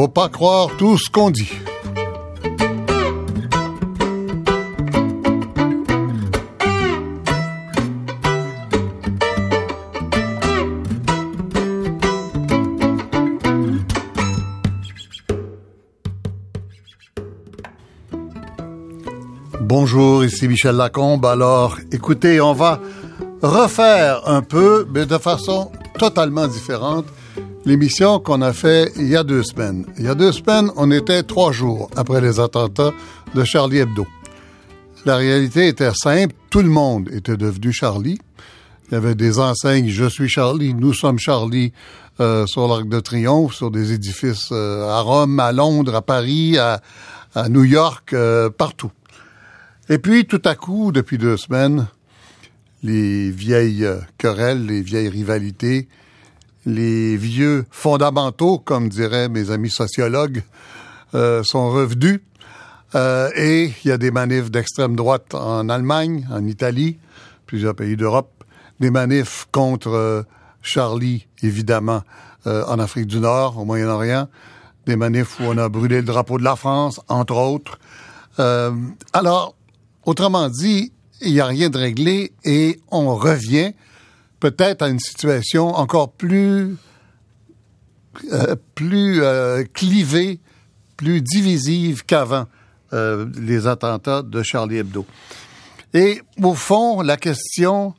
Faut pas croire tout ce qu'on dit. Bonjour, ici Michel Lacombe. Alors, écoutez, on va refaire un peu, mais de façon totalement différente, l'émission qu'on a fait il y a deux semaines. Il y a deux semaines, on était trois jours après les attentats de Charlie Hebdo. La réalité était simple, tout le monde était devenu Charlie. Il y avait des enseignes Je suis Charlie, nous sommes Charlie euh, sur l'Arc de Triomphe, sur des édifices euh, à Rome, à Londres, à Paris, à, New York, euh, partout. Et puis, tout à coup, depuis deux semaines, les vieilles querelles, les vieilles rivalités, les vieux fondamentaux, comme diraient mes amis sociologues, euh, sont revenus. Euh, et il y a des manifs d'extrême droite en Allemagne, en Italie, plusieurs pays d'Europe, des manifs contre euh, Charlie, évidemment, en Afrique du Nord, au Moyen-Orient, des manifs où on a brûlé le drapeau de la France, entre autres. Alors, Autrement dit, il n'y a rien de réglé et on revient peut-être à une situation encore plus euh, plus euh, clivée, plus divisive qu'avant euh, les attentats de Charlie Hebdo. Et au fond, la question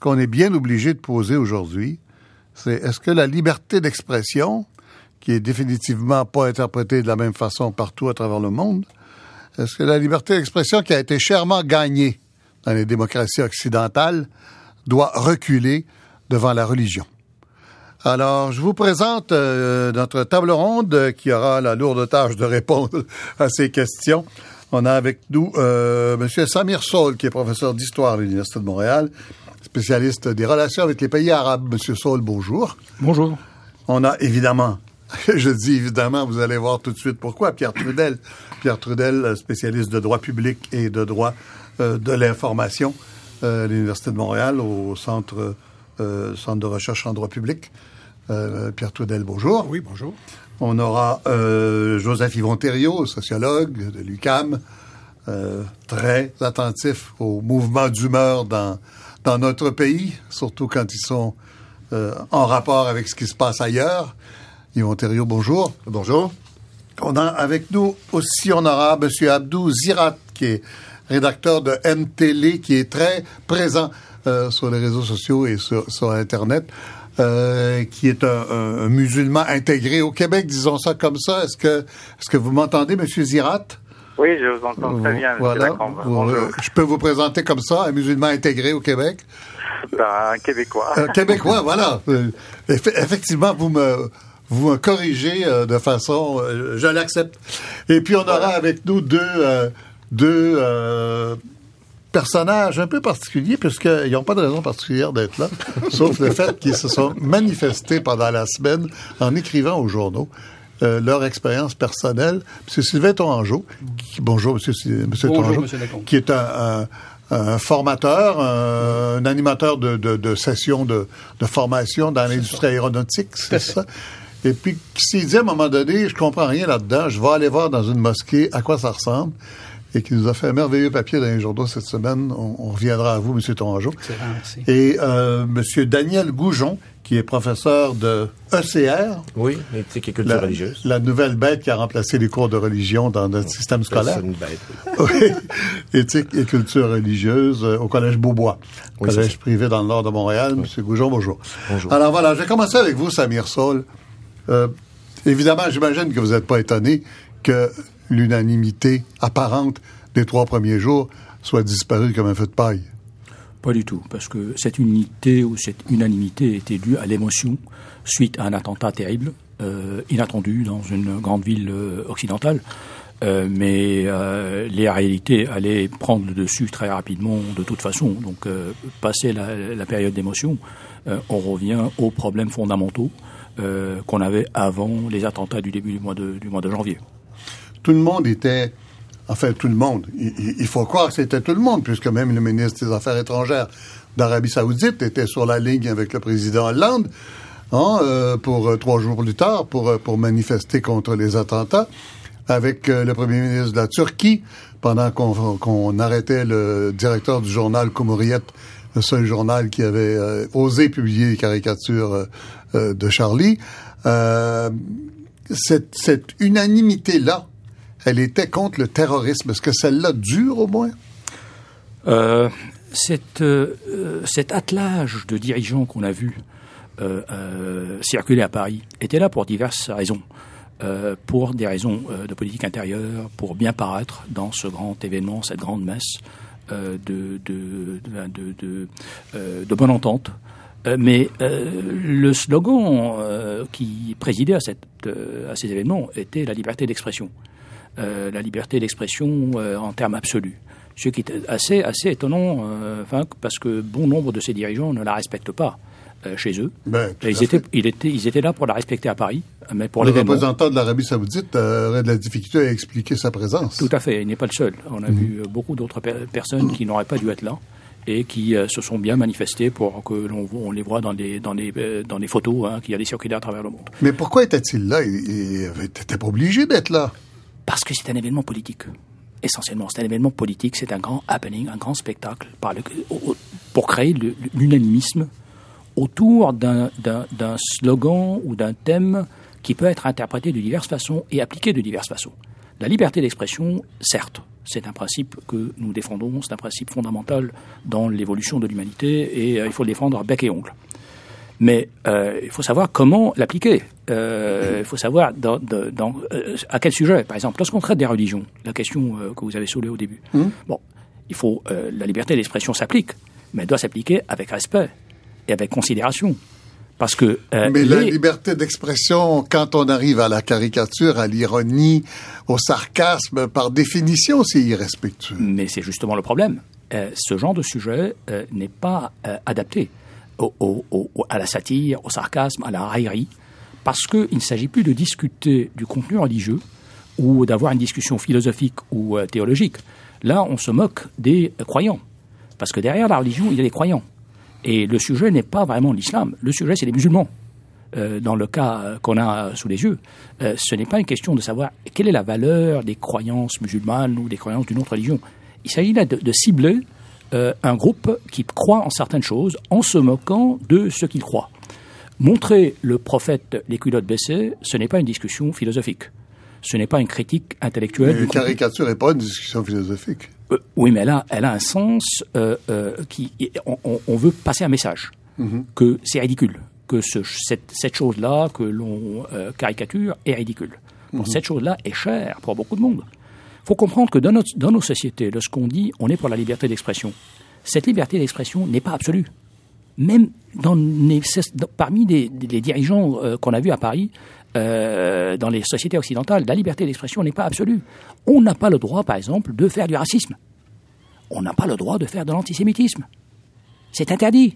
qu'on est bien obligé de poser aujourd'hui, c'est est-ce que la liberté d'expression, qui est définitivement pas interprétée de la même façon partout à travers le monde, est-ce que la liberté d'expression qui a été chèrement gagnée dans les démocraties occidentales doit reculer devant la religion? Alors, je vous présente euh, notre table ronde qui aura la lourde tâche de répondre à ces questions. On a avec nous euh, M. Samir Saul, qui est professeur d'histoire à l'Université de Montréal, spécialiste des relations avec les pays arabes. M. Saul, bonjour. Bonjour. On a évidemment, je dis évidemment, vous allez voir tout de suite pourquoi, Pierre Trudel. Pierre Trudel, spécialiste de droit public et de droit euh, de l'information à l'Université de Montréal, au centre, euh, centre de recherche en droit public. Euh, Pierre Trudel, bonjour. Oui, bonjour. On aura euh, Joseph Yvon Thériault, sociologue de l'UCAM, euh, très attentif au mouvement d'humeur dans, dans notre pays, surtout quand ils sont euh, en rapport avec ce qui se passe ailleurs. Yvon Thériault, bonjour. Bonjour. On a avec nous aussi, on aura M. Abdou Zirat, qui est rédacteur de MTL, qui est très présent euh, sur les réseaux sociaux et sur, sur Internet. Euh, qui est un, musulman intégré au Québec, disons ça comme ça. Est-ce que, est-ce que vous m'entendez, Monsieur Zirat? Oui, je vous entends très bien. Voilà. Euh, je peux vous présenter comme ça, un musulman intégré au Québec? Ben, un Québécois. Un Québécois, voilà. Eff effectivement, vous me, vous me corrigez de façon, je l'accepte. Et puis on aura avec nous deux, deux personnages un peu particuliers, puisqu'ils n'ont pas de raison particulière d'être là, sauf le fait qu'ils se sont manifestés pendant la semaine en écrivant aux journaux. Euh, leur expérience personnelle. M. Sylvain Tourangeau, qui, bonjour M. Monsieur bonjour, Tourangeau, monsieur qui est un, un, un formateur, un, un, animateur de, de, de sessions de, de, formation dans l'industrie aéronautique, c'est ça. Et puis, qui s'est dit à un moment donné, je comprends rien là-dedans, je vais aller voir dans une mosquée à quoi ça ressemble et qui nous a fait un merveilleux papier dans les journaux cette semaine. On, on reviendra à vous, M. Tongeau. Et euh, M. Daniel Goujon, qui est professeur de ECR. Oui, éthique et culture la, religieuse. La nouvelle bête qui a remplacé les cours de religion dans notre système scolaire. C'est une bête. Oui. éthique et culture religieuse euh, au Collège Beaubois, oui, collège privé dans le nord de Montréal. Oui. M. Goujon, bonjour. Bonjour. Alors voilà, je vais commencer avec vous, Samir Saul. Euh, évidemment, j'imagine que vous n'êtes pas étonné que l'unanimité apparente des trois premiers jours soit disparue comme un feu de paille. Pas du tout, parce que cette unité ou cette unanimité était due à l'émotion suite à un attentat terrible, euh, inattendu dans une grande ville euh, occidentale. Euh, mais les réalités allaient prendre le dessus très rapidement de toute façon. Donc, passé la, période d'émotion, on revient aux problèmes fondamentaux qu'on avait avant les attentats du début du mois de janvier. Tout le monde était enfin tout le monde. Il, faut croire que c'était tout le monde, puisque même le ministre des Affaires étrangères d'Arabie saoudite était sur la ligne avec le président Hollande. hein, euh, pour euh, trois jours plus tard pour, euh, pour manifester contre les attentats avec le premier ministre de la Turquie pendant qu'on arrêtait le directeur du journal Cumhuriyet, le seul journal qui avait osé publier les caricatures de Charlie. cette, cette unanimité-là, elle était contre le terrorisme. Est-ce que celle-là dure au moins? Euh, cette, euh, cet attelage de dirigeants qu'on a vu euh, euh, circuler à Paris était là pour diverses raisons. Euh, pour des raisons de politique intérieure, pour bien paraître dans ce grand événement, cette grande messe de bonne entente. mais le slogan qui présidait à, cette, à ces événements était la liberté d'expression. La liberté d'expression en termes absolus ce qui est assez, assez étonnant, euh, parce que bon nombre de ces dirigeants ne la respectent pas. Euh, chez eux. Ben, ils, étaient, ils, étaient, ils étaient là pour la respecter à Paris, mais pour le représentant de l'Arabie Saoudite aurait de la difficulté à expliquer sa présence. Tout à fait, il n'est pas le seul. On a mhm. vu beaucoup d'autres personnes qui n'auraient pas dû être là et qui euh, se sont bien manifestées pour que l'on on les voit dans les dans les dans les photos hein, qui allaient circuler à travers le monde. Mais pourquoi était-il là? Il n'était pas obligé d'être là. Parce que c'est un événement politique essentiellement. C'est un événement politique, c'est un grand happening, un grand spectacle pour créer l'unanimisme autour d'un slogan ou d'un thème qui peut être interprété de diverses façons et appliqué de diverses façons. La liberté d'expression, certes, c'est un principe que nous défendons, c'est un principe fondamental dans l'évolution de l'humanité et euh, il faut le défendre bec et ongle. Mais euh, il faut savoir comment l'appliquer. Euh, il faut savoir dans, dans, euh, à quel sujet. Par exemple, lorsqu'on traite des religions, la question que vous avez soulevée au début. Mmh. Bon, il faut la liberté d'expression s'applique, mais elle doit s'appliquer avec respect et avec considération. Parce que, mais la liberté d'expression, quand on arrive à la caricature, à l'ironie, au sarcasme, par définition, c'est irrespectueux. Mais c'est justement le problème. ce genre de sujet n'est pas adapté à la satire, au sarcasme, à la raillerie, parce qu'il ne s'agit plus de discuter du contenu religieux ou d'avoir une discussion philosophique ou euh, théologique. Là, on se moque des croyants, parce que derrière la religion, il y a des croyants. Et le sujet n'est pas vraiment l'islam, le sujet, c'est les musulmans. Euh, dans le cas qu'on a sous les yeux, euh, ce n'est pas une question de savoir quelle est la valeur des croyances musulmanes ou des croyances d'une autre religion. Il s'agit là de cibler euh, un groupe qui croit en certaines choses en se moquant de ce qu'il croit. Montrer le prophète les culottes baissées, ce n'est pas une discussion philosophique. Ce n'est pas une critique intellectuelle. Mais une caricature n'est pas une discussion philosophique. Euh, oui, mais elle a, elle a un sens euh, qui. On, veut passer un message mhm. que c'est ridicule, que ce, cette, cette chose-là que l'on caricature est ridicule. Mhm. cette chose-là est chère pour beaucoup de monde. Il faut comprendre que dans, nos sociétés, lorsqu'on dit on est pour la liberté d'expression, cette liberté d'expression n'est pas absolue. Même dans parmi les, dirigeants euh, qu'on a vus à Paris, euh, dans les sociétés occidentales, la liberté d'expression n'est pas absolue. On n'a pas le droit, par exemple, de faire du racisme. On n'a pas le droit de faire de l'antisémitisme. C'est interdit.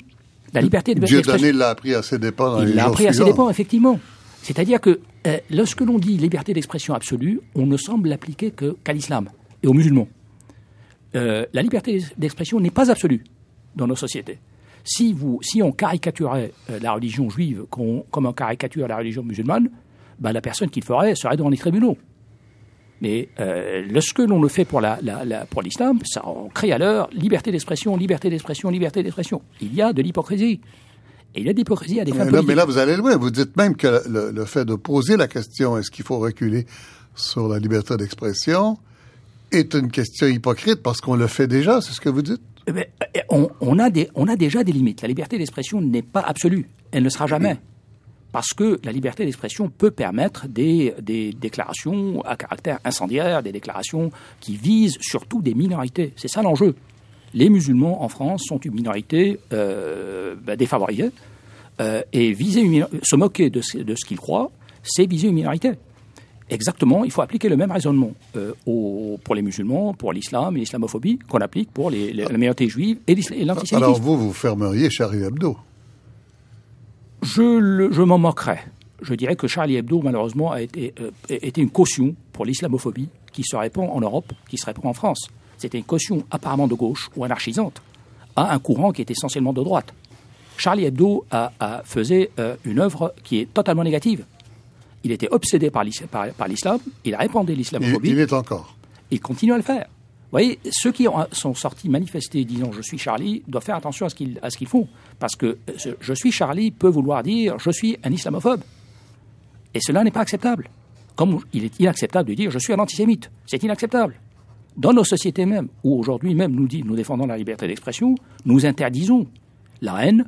La liberté d'expression. Dieu l'a appris à ses dépens. Il l'a appris à ses dépens, effectivement. C'est-à-dire que euh, lorsque l'on dit liberté d'expression absolue, on ne semble l'appliquer qu'à l'islam et aux musulmans. Euh, la liberté d'expression n'est pas absolue dans nos sociétés. Si, vous, si on caricaturait euh, la religion juive comme on caricature la religion musulmane, bah, la personne qui le ferait serait devant les tribunaux. Mais lorsque l'on le fait pour l'islam, ça on crée alors liberté d'expression, liberté d'expression, liberté d'expression. Il y a de l'hypocrisie. Et il y a d'hypocrisie à des fins Mais là, vous allez loin. Vous dites même que le, fait de poser la question est-ce qu'il faut reculer sur la liberté d'expression est une question hypocrite parce qu'on le fait déjà, c'est ce que vous dites? Eh ben, eh, on, a des, on a déjà des limites. La liberté d'expression n'est pas absolue. Elle ne sera jamais. Parce que la liberté d'expression peut permettre des, des, déclarations à caractère incendiaire, des déclarations qui visent surtout des minorités. C'est ça l'enjeu les musulmans en France sont une minorité euh, bah, défavorisée, euh, et viser se moquer de ce, de ce qu'ils croient, c'est viser une minorité. Exactement, il faut appliquer le même raisonnement euh, pour les musulmans, pour l'islam et l'islamophobie qu'on applique pour les, la minorité juive et l'antisémitisme. Alors vous, vous fermeriez Charlie Hebdo? Je, je m'en moquerais. Je dirais que Charlie Hebdo, malheureusement, a été, été une caution pour l'islamophobie qui se répand en Europe, qui se répand en France c'était une caution apparemment de gauche ou anarchisante à un courant qui est essentiellement de droite. Charlie Hebdo a, faisait euh, une œuvre qui est totalement négative. Il était obsédé par l'islam, il a répandu l'islamophobie. Il, il est encore. Il continue à le faire. Vous voyez, ceux qui sont sortis manifester disant je suis Charlie doivent faire attention à ce qu'ils font. Parce que euh, je suis Charlie peut vouloir dire je suis un islamophobe. Et cela n'est pas acceptable. Comme il est inacceptable de dire je suis un antisémite. C'est inacceptable. Dans nos sociétés même, où aujourd'hui même nous, dit, nous défendons la liberté d'expression, nous interdisons la haine,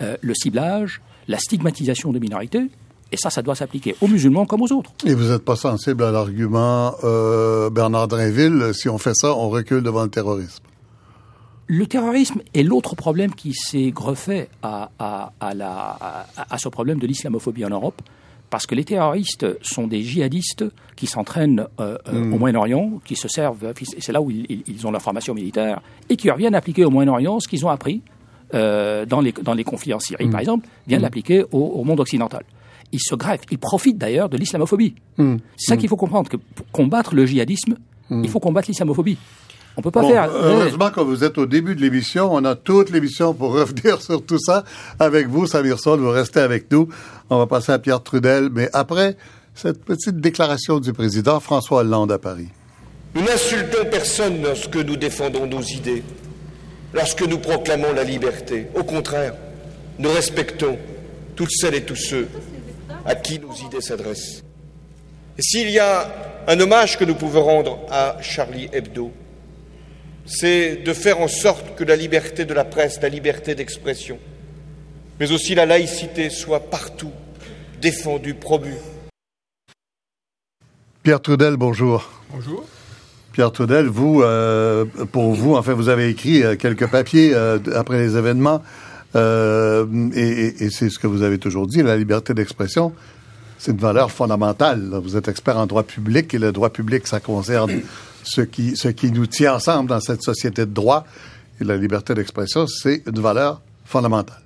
euh, le ciblage, la stigmatisation de minorités, et ça, ça doit s'appliquer aux musulmans comme aux autres. Et vous n'êtes pas sensible à l'argument euh, Bernard Drinville, si on fait ça, on recule devant le terrorisme le terrorisme est l'autre problème qui s'est greffé à, à, à, à, ce problème de l'islamophobie en Europe, parce que les terroristes sont des djihadistes qui s'entraînent euh, euh, hmm. au Moyen-Orient, qui se servent, c'est là où ils, ont leur formation militaire, et qui reviennent appliquer au Moyen-Orient ce qu'ils ont appris dans, les, dans les conflits en Syrie, par hmm. exemple, viennent hmm. l'appliquer au monde occidental il se greffe, il profite d'ailleurs de l'islamophobie. Hmm. C'est ça hmm. qu'il faut comprendre, que pour combattre le djihadisme, hmm. il faut combattre l'islamophobie. On peut pas faire. Heureusement, quand vous êtes au début de l'émission, on a toute l'émission pour revenir sur tout ça avec vous, Samir Sol. Vous restez avec nous. On va passer à Pierre Trudel. Mais après cette petite déclaration du président François Hollande à Paris. Nous n'insultons personne lorsque nous défendons nos idées, lorsque nous proclamons la liberté. Au contraire, nous respectons toutes celles et tous ceux à qui nos idées s'adressent. Et s'il y a un hommage que nous pouvons rendre à Charlie Hebdo, c'est de faire en sorte que la liberté de la presse, la liberté d'expression, mais aussi la laïcité soit partout défendue, promue. Pierre Trudel, bonjour. Bonjour. Pierre Trudel, vous, euh, pour vous, en fait, vous avez écrit euh, quelques papiers euh, après les événements euh, et, et, c'est ce que vous avez toujours dit, la liberté d'expression, c'est une valeur fondamentale. Vous êtes expert en droit public et le droit public, ça concerne ce qui, ce qui nous tient ensemble dans cette société de droit. Et la liberté d'expression, c'est une valeur fondamentale.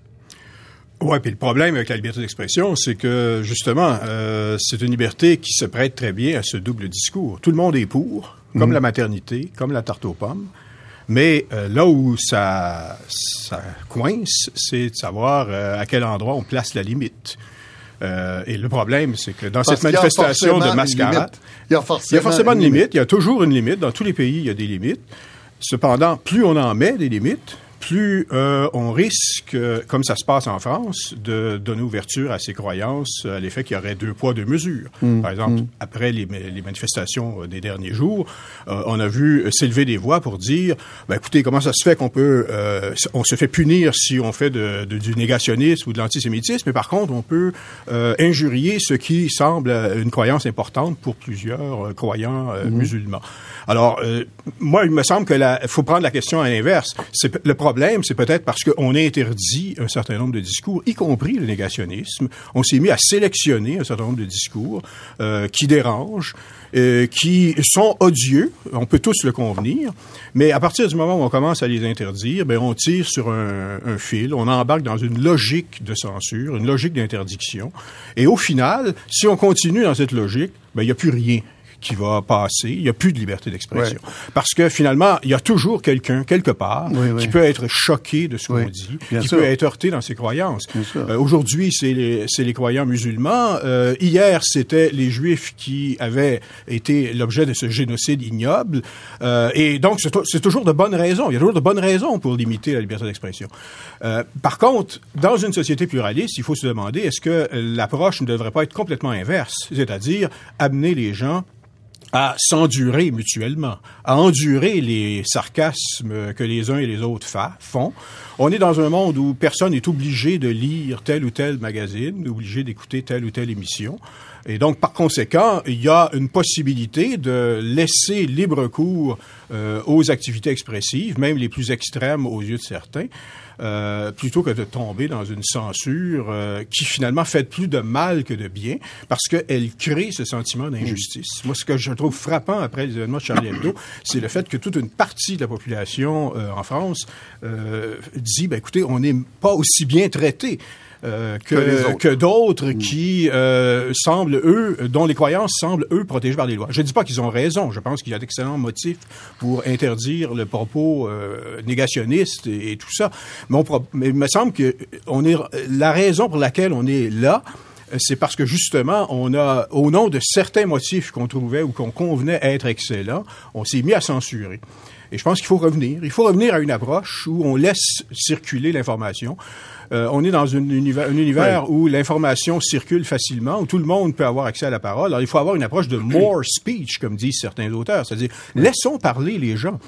Oui, puis le problème avec la liberté d'expression, c'est que justement, euh, c'est une liberté qui se prête très bien à ce double discours. Tout le monde est pour, comme mhm. la maternité, comme la tarte aux pommes. Mais euh, là où ça, ça coince, c'est de savoir euh, à quel endroit on place la limite. Euh, et le problème, c'est que dans cette manifestation de mascarade, il y a forcément, une limite. Il y a toujours une limite. Dans tous les pays, il y a des limites. Cependant, plus on en met des limites, plus euh, on risque, euh, comme ça se passe en France, de donner ouverture à ces croyances à l'effet qu'il y aurait deux poids, deux mesures. Mmh, Par exemple, mmh. après les, les, manifestations euh, des derniers jours, on a vu s'élever des voix pour dire, ben, écoutez, comment ça se fait qu'on peut, on se fait punir si on fait de, de, du négationnisme ou de l'antisémitisme, mais par contre, on peut injurier ce qui semble une croyance importante pour plusieurs croyants mmh. musulmans. Alors, moi, il me semble que faut prendre la question à l'inverse. C'est le problème problème, c'est peut-être parce qu'on a interdit un certain nombre de discours, y compris le négationnisme. On s'est mis à sélectionner un certain nombre de discours euh, qui dérangent, euh, qui sont odieux. On peut tous le convenir. Mais à partir du moment où on commence à les interdire, ben on tire sur un, fil, on embarque dans une logique de censure, une logique d'interdiction. Et au final, si on continue dans cette logique, ben il n'y a plus rien qui va passer. Il n'y a plus de liberté d'expression. Parce que finalement, il y a toujours quelqu'un, quelque part, qui peut être choqué de ce qu'on dit, qui peut être heurté dans ses croyances. Euh, aujourd'hui, c'est les, les, croyants musulmans. Euh, hier, c'était les juifs qui avaient été l'objet de ce génocide ignoble. Euh, et donc, c'est toujours de bonnes raisons. Il y a toujours de bonnes raisons pour limiter la liberté d'expression. par contre, dans une société pluraliste, il faut se demander est-ce que l'approche ne devrait pas être complètement inverse, c'est-à-dire amener les gens à s'endurer mutuellement, à endurer les sarcasmes que les uns et les autres font. On est dans un monde où personne n'est obligé de lire tel ou tel magazine, obligé d'écouter telle ou telle émission. Et donc, par conséquent, il y a une possibilité de laisser libre cours euh, aux activités expressives, même les plus extrêmes aux yeux de certains. Euh, plutôt que de tomber dans une censure euh, qui finalement fait plus de mal que de bien, parce qu'elle crée ce sentiment d'injustice. Moi, ce que je trouve frappant après les événements de Charlie Hebdo, c'est le fait que toute une partie de la population euh, en France dit, ben, écoutez, on n'est pas aussi bien traité euh, Que d'autres qui euh, semblent, eux, dont les croyances semblent, eux, protégées par les lois. Je ne dis pas qu'ils ont raison. Je pense qu'il y a d'excellents motifs pour interdire le propos euh, négationniste et, et tout ça. Mais, on mais il me semble que on est, la raison pour laquelle on est là, c'est parce que justement, on a, au nom de certains motifs qu'on trouvait ou qu'on convenait être excellents, on s'est mis à censurer. Et je pense qu'il faut revenir. Il faut revenir à une approche où on laisse circuler l'information. Euh, on est dans une univers, un univers où l'information circule facilement, où tout le monde peut avoir accès à la parole. Alors, il faut avoir une approche de more speech, comme disent certains auteurs. C'est-à-dire, laissons parler les gens.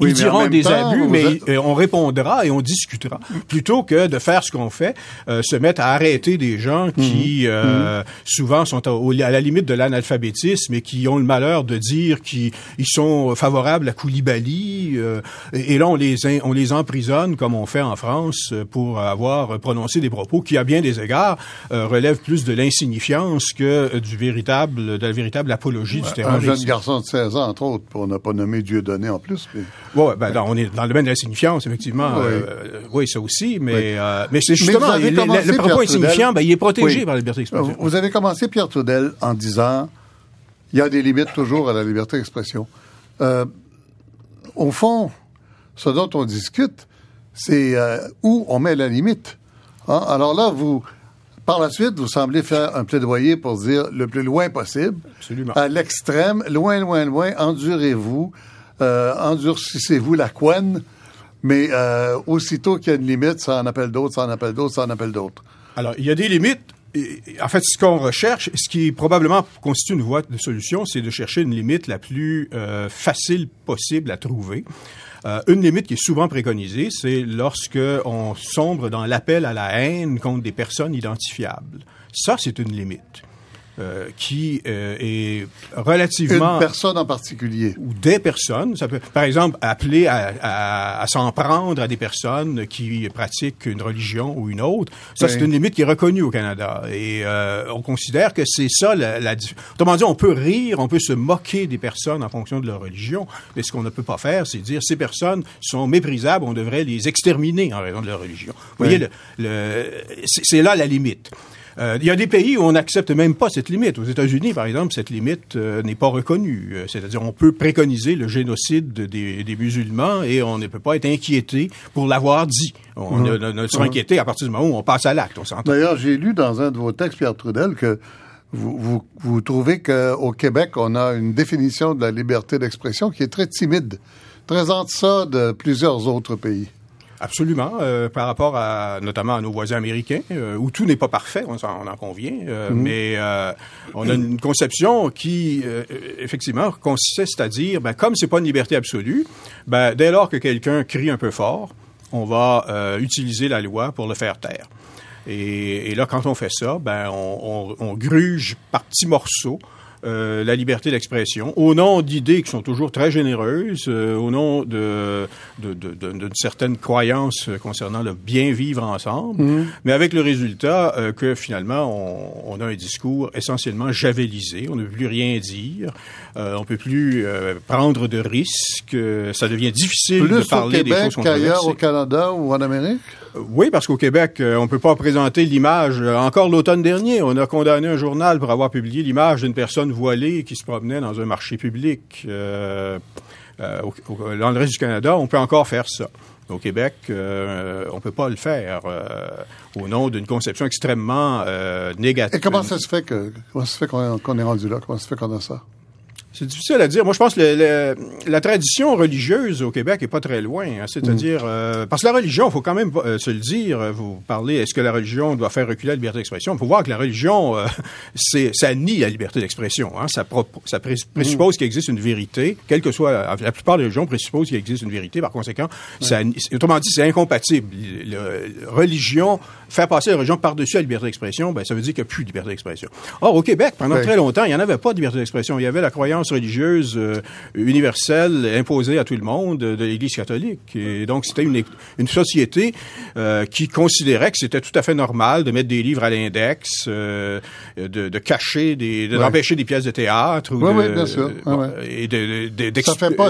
Ils Oui, diront des temps, abus, mais êtes- on répondra et on discutera, plutôt que de faire ce qu'on fait, euh, se mettre à arrêter des gens qui euh, souvent sont à la limite de l'analphabétisme et qui ont le malheur de dire qu'ils ils sont favorables à Koulibaly. euh, et, et là, on les, in- on les emprisonne, comme on fait en France, pour avoir prononcé des propos qui, à bien des égards, euh, relèvent plus de l'insignifiance que du véritable, de la véritable apologie du Un terrorisme. jeune garçon de 16 ans, entre autres, pour ne pas nommer Dieudonné en plus. mais- Ouais, ben, on est dans le domaine de l'insignifiance, effectivement. Oui. Euh, oui, ça aussi, mais, Oui. euh, mais c'est Mais justement, vous avez le, le- propos Pierre insignifiant, ben, il est protégé Oui. par la liberté d'expression. Vous vous avez commencé, Pierre Trudel, en disant il y a des limites toujours à la liberté d'expression. Euh, au fond, ce dont on discute, c'est euh, où on met la limite. Hein? Alors là, vous, par la suite, vous semblez faire un plaidoyer pour dire le plus loin possible, Absolument. à l'extrême, loin, loin, loin, endurez-vous, euh, endurcissez-vous la couenne, mais euh, aussitôt qu'il y a une limite, ça en appelle d'autres, ça en appelle d'autres, ça en appelle d'autres. Alors, il y a des limites. En fait, ce qu'on recherche, ce qui probablement constitue une voie de solution, c'est de chercher une limite la plus euh, facile possible à trouver. Une limite qui est souvent préconisée, c'est lorsque on sombre dans l'appel à la haine contre des personnes identifiables. Ça, c'est une limite euh, qui euh, est relativement Une personne en particulier. ou des personnes. Ça peut, par exemple, appeler à, à- à s'en prendre à des personnes qui pratiquent une religion ou une autre. Ça, Oui. c'est une limite qui est reconnue au Canada. Et euh, on considère que c'est ça la, la Autrement dit, on peut rire, on peut se moquer des personnes en fonction de leur religion, mais ce qu'on ne peut pas faire, c'est dire ces personnes sont méprisables, on devrait les exterminer en raison de leur religion. Vous voyez, le, le- c'est là la limite. Euh, Il y a des pays où on n'accepte même pas cette limite. Aux États-Unis, par exemple, cette limite euh, n'est pas reconnue. Euh, C'est-à-dire, on peut préconiser le génocide des, des musulmans et on ne peut pas être inquiété pour l'avoir dit. On ne, ne- ne sera inquiété à partir du moment où on passe à l'acte. D'ailleurs, j'ai lu dans un de vos textes, Pierre Trudel, que vous, vous, vous trouvez qu'au Québec, on a une définition de la liberté d'expression qui est très timide, très en deçà de plusieurs autres pays. Absolument, euh, par rapport à notamment à nos voisins américains, euh, où tout n'est pas parfait, on, en convient, euh, mais euh, on a une conception qui, effectivement, consiste à dire, ben, comme c'est pas une liberté absolue, ben, dès lors que quelqu'un crie un peu fort, on va utiliser la loi pour le faire taire. Et, et là, quand on fait ça, ben, on, on, on gruge par petits morceaux euh, la liberté d'expression, au nom d'idées qui sont toujours très généreuses, euh, au nom de, de, de, de- d'une certaine croyance concernant le bien vivre ensemble, mais avec le résultat euh, que finalement on, on a un discours essentiellement javelisé, on ne peut plus rien dire, euh, on peut plus euh, prendre de risques, ça devient difficile de Plus au parler des Québec choses qu'ailleurs au Canada ou en Amérique? Oui, parce qu'au Québec, euh, on peut pas présenter l'image. euh, Encore l'automne dernier, on a condamné un journal pour avoir publié l'image d'une personne voilée qui se promenait dans un marché public. Euh, euh, dans le reste du Canada, on peut encore faire ça. Au Québec, on peut pas le faire au nom d'une conception extrêmement négative. Et comment ça se fait qu'on est rendu là? Comment ça se fait qu'on a ça? C'est difficile à dire. Moi, je pense que le- le- la tradition religieuse au Québec est pas très loin. hein. C'est-à-dire, euh, parce que la religion, faut quand même euh, se le dire. euh, Vous parlez, est-ce que la religion doit faire reculer la liberté d'expression? Il faut voir que la religion, euh, c'est, ça nie la liberté d'expression. Hein. Ça, pré- présuppose qu'il existe une vérité, quelle que soit la, la plupart des religions présupposent qu'il existe une vérité. Par conséquent, ça, autrement dit, c'est incompatible. Le- le- religion, faire passer la religion par-dessus la liberté d'expression, ben, ça veut dire qu'il n'y a plus de liberté d'expression. Or, au Québec, pendant Oui. très longtemps, il n'y en avait pas de liberté d'expression. Il y avait la croyance religieuse euh, universelle imposée à tout le monde euh, de l'Église catholique. Et donc, c'était une, une société euh, qui considérait que c'était tout à fait normal de mettre des livres à l'index, euh, de, de cacher, des, de- Ouais. d'empêcher des pièces de théâtre. Ou Oui, de, oui, bien sûr. bon, Et de,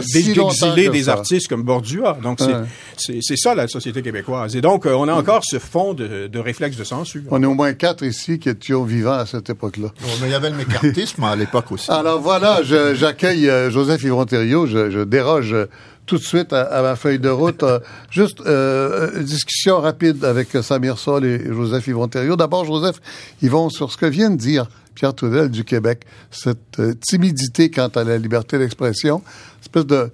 si d'exiler des ça. artistes comme Bordua. Donc, c'est, c'est, c'est ça la société québécoise. Et donc, euh, on a encore ce fond de, de, réflexe de censure. On est au moins quatre ici qui étions vivants à cette époque-là. mais il y avait le mécartisme à l'époque aussi. Alors voilà, j'accueille euh, Joseph Yvon Thériault, je, je, déroge tout de suite à, ma feuille de route. Euh, juste euh, discussion rapide avec Samir Sol et Joseph Yvon Thériault. D'abord, Joseph Yvon, sur ce que vient de dire Pierre Trudel du Québec, cette euh, timidité quant à la liberté d'expression, espèce de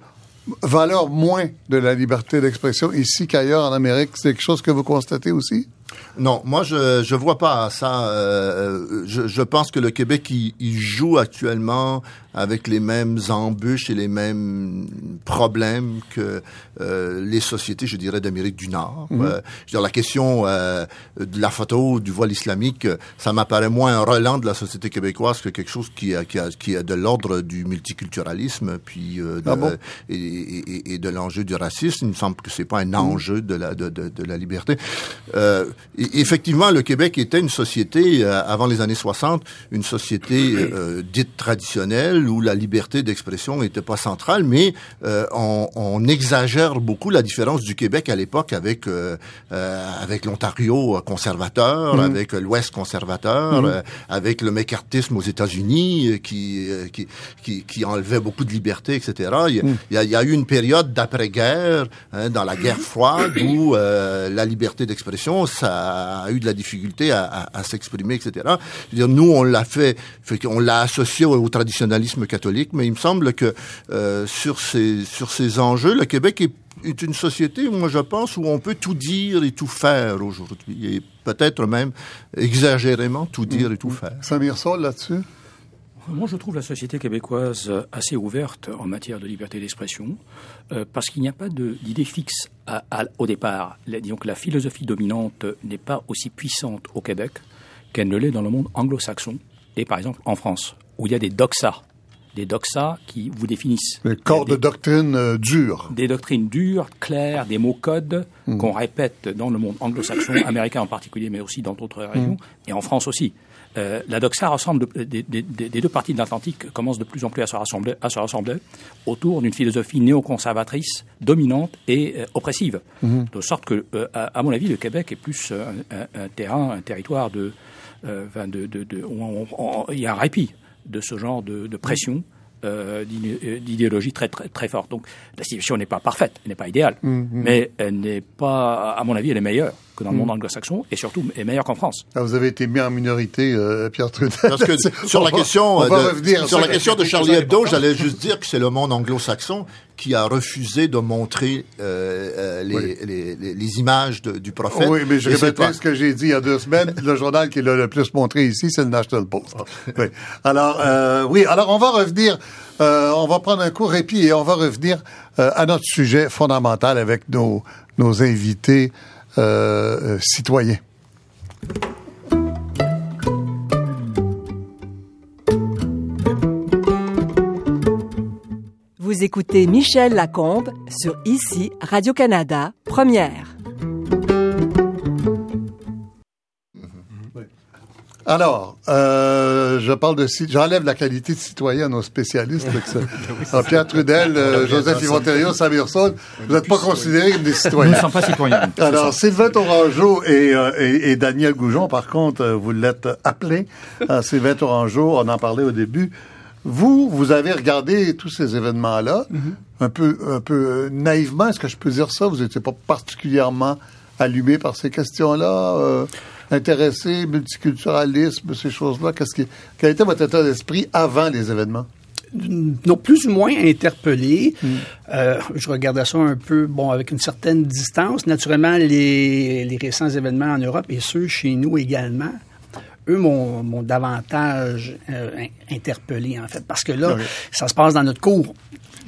valeur moins de la liberté d'expression ici qu'ailleurs en Amérique, c'est quelque chose que vous constatez aussi? Non, moi je je vois pas ça. Euh, je, je, pense que le Québec il, il, joue actuellement avec les mêmes embûches et les mêmes problèmes que euh, les sociétés, je dirais, d'Amérique du Nord. Mhm. Euh, je veux dire, la question euh, de la photo du voile islamique, ça m'apparaît moins un relent de la société québécoise que quelque chose qui a, qui a, qui a de l'ordre du multiculturalisme, puis de, ah et, et, et, de l'enjeu du racisme. Il me semble que c'est pas un mhm. enjeu de la de, de, de la liberté. Euh, effectivement, le Québec était une société, euh, avant les années 60, une société euh, dite traditionnelle où la liberté d'expression n'était pas centrale, mais euh, on, on, exagère beaucoup la différence du Québec à l'époque avec avec l'Ontario conservateur, mmh. avec l'Ouest conservateur, mmh. avec le mécartisme aux États-Unis qui, qui, qui, qui enlevait beaucoup de liberté, etc. Il y a, il y a eu une période d'après-guerre, hein, dans la guerre froide, où la liberté d'expression, ça a, eu de la difficulté à, s'exprimer, etc. dire, nous, on l'a fait, fait on l'a associé au, traditionnalisme catholique, mais il me semble que euh, sur ces sur ces enjeux, le Québec est est une société, moi je pense, où on peut tout dire et tout faire aujourd'hui, et peut-être même exagérément tout dire et tout faire. Samir Sol là-dessus moi, je trouve la société québécoise assez ouverte en matière de liberté d'expression, euh, parce qu'il n'y a pas d'idée fixe au départ. que la philosophie dominante n'est pas aussi puissante au Québec qu'elle ne l'est dans le monde anglo-saxon, et par exemple en France, où il y a des doxas, des doxas qui vous définissent. Des corps de doctrine euh, dures. Des doctrines dures, claires, des mots codes mmh. qu'on répète dans le monde anglo-saxon, américain en particulier, mais aussi dans d'autres régions, mmh. et en France aussi. Euh, la doxa ressemble des deux parties de l'Atlantique commence de plus en plus à se rassembler, à se rassembler autour d'une philosophie néoconservatrice, dominante et euh, oppressive. Mhm. De sorte que, euh, à, mon avis, le Québec est plus un, terrain, un territoire de, de, de, où il y a un répit de ce genre de, pression. d'idéologie très, très, très forte. Donc la situation n'est pas parfaite, elle n'est pas idéale, mhm. mais elle n'est pas, à mon avis, elle est meilleure dans le monde hmm. anglo-saxon et surtout est meilleur qu'en France. Ah, vous avez été mis en minorité, euh, Pierre Trudel. Parce que sur la question, de, sur la question de Charlie Hebdo, j'allais juste dire que c'est le monde anglo-saxon qui a refusé de montrer euh, euh les, les, les, images de, du prophète. Oui, mais je répète ce que j'ai dit il y a deux semaines. le journal qui l'a le plus montré ici, c'est le National Post. oui. Alors, euh, oui, alors on va revenir, euh, on va prendre un court répit et on va revenir euh, à notre sujet fondamental avec nos, nos invités euh. Vous écoutez Michel Lacombe sur ICI Radio-Canada, première. Alors, euh, je parle de j'enlève la qualité de citoyen aux spécialistes. Pierre Trudel, euh, Joseph Yvon Samir Sol, vous n'êtes pas considérés comme des citoyens. Nous ne sommes pas citoyens. Alors, Sylvain Tourangeau et, euh, et, et, Daniel Goujon, par contre, euh, vous l'êtes appelé. Sylvain Tourangeau, on en parlait au début. Vous, vous avez regardé tous ces événements-là, mm-hmm. un peu, un peu naïvement, est-ce que je peux dire ça? Vous n'étiez pas particulièrement allumé par ces questions-là? Intéressé, multiculturalisme, ces choses-là? Qu'est-ce qui, quel était votre état d'esprit avant les événements? non, plus ou moins interpellé. Hmm. Euh, je regardais ça un peu, bon, avec une certaine distance. Naturellement, les, les récents événements en Europe et ceux chez nous également, eux m'ont davantage euh, interpellé, en fait, parce que là, ça se passe dans notre cours.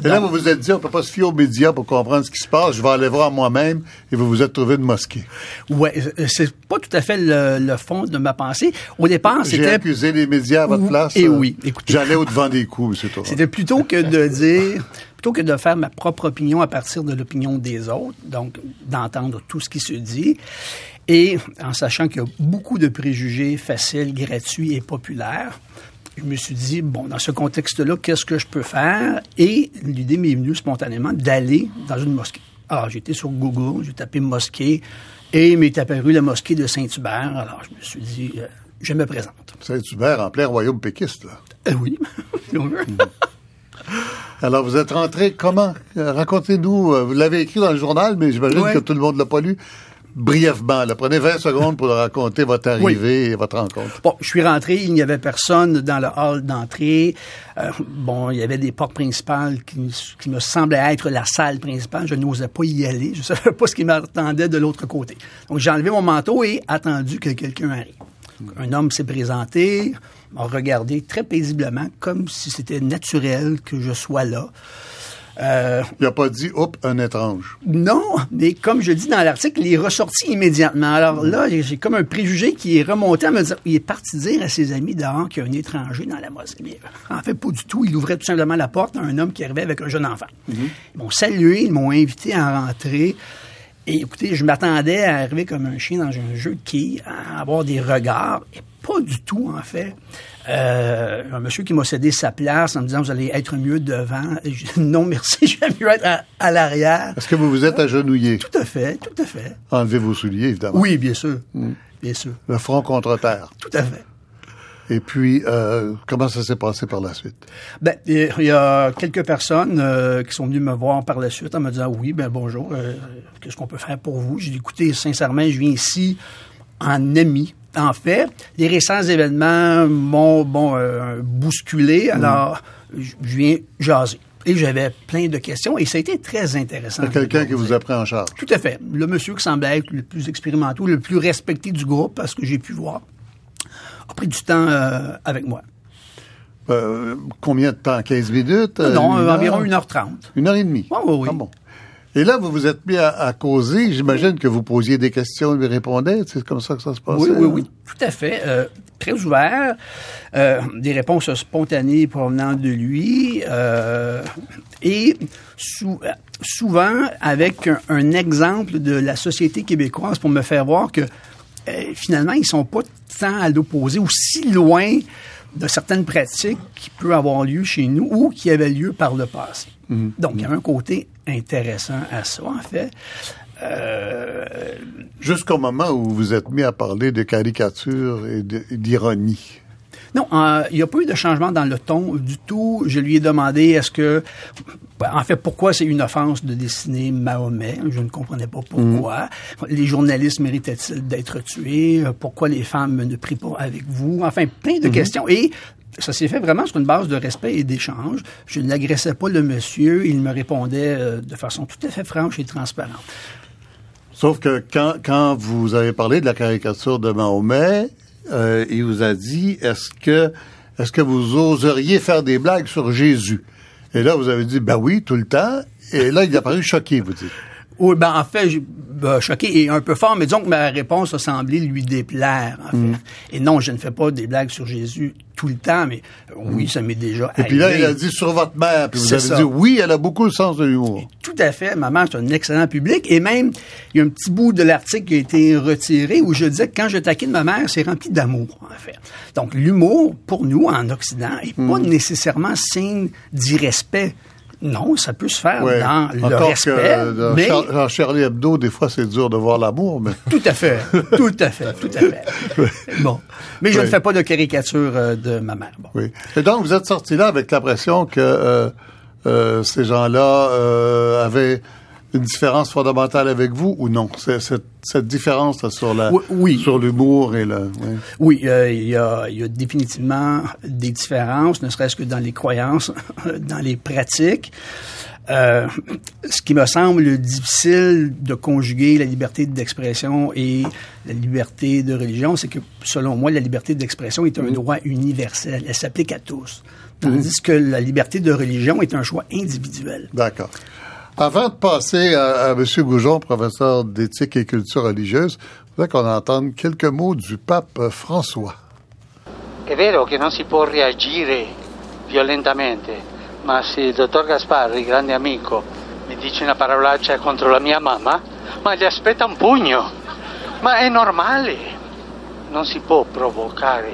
Et là, vous vous êtes dit, on peut pas se fier aux médias pour comprendre ce qui se passe. Je vais aller voir moi-même et vous vous êtes trouvé une mosquée. Ouais, euh, c'est pas tout à fait le, fond de ma pensée. Au départ, c'était... J'ai accusé les médias à votre place. Et oui, écoutez. J'allais au-devant des coups, c'est tout. C'était plutôt que de dire, plutôt que de faire ma propre opinion à partir de l'opinion des autres, donc d'entendre tout ce qui se dit, et en sachant qu'il y a beaucoup de préjugés faciles, gratuits et populaires, je me suis dit, bon, dans ce contexte-là, qu'est-ce que je peux faire? Et l'idée m'est venue spontanément d'aller dans une mosquée. Alors, j'étais sur Google, j'ai tapé mosquée, Et il m'est apparu la mosquée de Saint-Hubert. Alors, je me suis dit, euh, je me présente. Saint-Hubert en plein royaume péquiste, là. Euh, oui, veut. Alors, vous êtes rentré comment? Euh, Racontez-nous. Vous l'avez écrit dans le journal, mais j'imagine Ouais. que tout le monde ne l'a pas lu. Brièvement, là. Prenez 20 secondes pour raconter votre arrivée et votre rencontre. Bon, je suis rentré, il n'y avait personne dans le hall d'entrée. Euh, bon, il y avait des portes principales qui, qui me semblaient être la salle principale. Je n'osais pas y aller. Je savais pas ce qui m'attendait de l'autre côté. Donc, j'ai enlevé mon manteau et attendu que quelqu'un arrive. Un homme s'est présenté, m'a regardé très paisiblement, comme si c'était naturel que je sois là. Euh, Il n'a pas dit, oups, un étrange. non, mais comme je dis dans l'article, il est ressorti immédiatement. Alors là, j'ai comme un préjugé qui est remonté à me dire, il est parti dire à ses amis dehors qu'il y a un étranger dans la mosquée. En fait, pas du tout. Il ouvrait tout simplement la porte à un homme qui arrivait avec un jeune enfant. Ils m'ont salué, ils m'ont invité à rentrer. Et écoutez, je m'attendais à arriver comme un chien dans un jeu de quilles, à avoir des regards, et pas du tout, en fait. Euh, un monsieur qui m'a cédé sa place en me disant, vous allez être mieux devant. Dit, non, merci, j'aime mieux être à, à l'arrière. Est-ce que vous vous êtes agenouillé? Tout à fait, tout à fait. Enlevez vos souliers, évidemment. Oui, bien sûr. Bien sûr. Le front contre terre. Tout à fait. Et puis, euh, comment ça s'est passé par la suite? Ben, il y a quelques personnes euh, qui sont venues me voir par la suite en me disant oui, ben bonjour, euh, qu'est-ce qu'on peut faire pour vous? J'ai dit écoutez, sincèrement, je viens ici en ami. En fait, les récents événements m'ont bon, bousculé, alors je je viens jaser. Et j'avais plein de questions et ça a été très intéressant. Il y a quelqu'un qui vous a pris en charge. Tout à fait. Le monsieur qui semblait être le plus expérimenté, le plus respecté du groupe, parce que j'ai pu voir, a pris du temps euh, avec moi. Euh, combien de temps? 15 minutes? Euh, non, une environ heure? une heure trente. Une heure et demie? Oui, oui, oui. Ah bon. Et là, vous vous êtes mis à, à causer. J'imagine que vous posiez des questions lui répondait. C'est comme ça que ça se passait? Oui, oui, hein? oui, tout à fait. Euh, très ouvert. Euh, des réponses spontanées provenant de lui. euh, et sou- souvent avec un, un exemple de la société québécoise pour me faire voir que finalement, ils sont pas tant à l'opposé ou si loin de certaines pratiques qui peuvent avoir lieu chez nous ou qui avaient lieu par le passé. Donc, il y a un côté intéressant à ça, en fait. Euh, Jusqu'au moment où vous êtes mis à parler de caricature et d'ironie. Non, euh, il n'y a pas eu de changement dans le ton du tout. Je lui ai demandé est-ce que, en fait, pourquoi c'est une offense de dessiner Mahomet? Je ne comprenais pas pourquoi. Les journalistes méritaient-ils d'être tués? Pourquoi les femmes ne prient pas avec vous? Enfin, plein de questions. Et ça s'est fait vraiment sur une base de respect et d'échange. Je ne l'agressais pas le monsieur. Il me répondait euh, de façon tout à fait franche et transparente. Sauf que quand, quand vous avez parlé de la caricature de Mahomet, euh, il vous a dit est-ce que est-ce que vous oseriez faire des blagues sur Jésus? Et là, vous avez dit ben oui, tout le temps. Et là, il a paru choqué, vous dites. Oui, ben en fait, ben, choqué et un peu fort, mais disons que ma réponse a semblé lui déplaire, en fait. Mm. Et non, je ne fais pas des blagues sur Jésus tout le temps, mais euh, oui, ça m'est déjà Mm. Et puis là, arrivé. il a dit sur votre mère. Puis vous avez ça. dit oui, elle a beaucoup le sens de l'humour. Tout à fait. Ma mère, c'est un excellent public. Et même, il y a un petit bout de l'article qui a été retiré où je disais que quand je taquine ma mère, c'est rempli d'amour, en fait. Donc, l'humour, pour nous, en Occident, est pas Mm. nécessairement signe d'irrespect. Non, ça peut se faire Ouais. dans le Encore respect, que dans, mais... Char- dans Charlie Hebdo, des fois, c'est dur de voir l'amour, mais Tout à fait, tout à fait, tout à fait. Bon, mais je Oui. ne fais pas de caricature euh, de ma mère. Bon. oui. Et donc, vous êtes sorti là avec l'impression que euh, euh, ces gens-là avaient une différence fondamentale avec vous ou non? Cette, cette différence là, sur la, Oui, sur l'humour et le. oui. Oui, euh, il y, a, il y a définitivement des différences, ne serait-ce que dans les croyances, dans les pratiques. Euh, ce qui me semble difficile de conjuguer la liberté d'expression et la liberté de religion, c'est que selon moi, la liberté d'expression est un droit universel. Elle s'applique à tous. Tandis que la liberté de religion est un choix individuel. D'accord. Avant de passer à, à M. Goujon, professeur d'éthique et culture religieuse, je voudrais qu'on entende quelques mots du pape euh, François. È vero che non si può reagire violentamente, ma se il dottor Gasparri, grande amico, mi dice una parolaccia contro la mia mamma, ma gli aspetta un pugno. Ma è normale. Non si può provocare,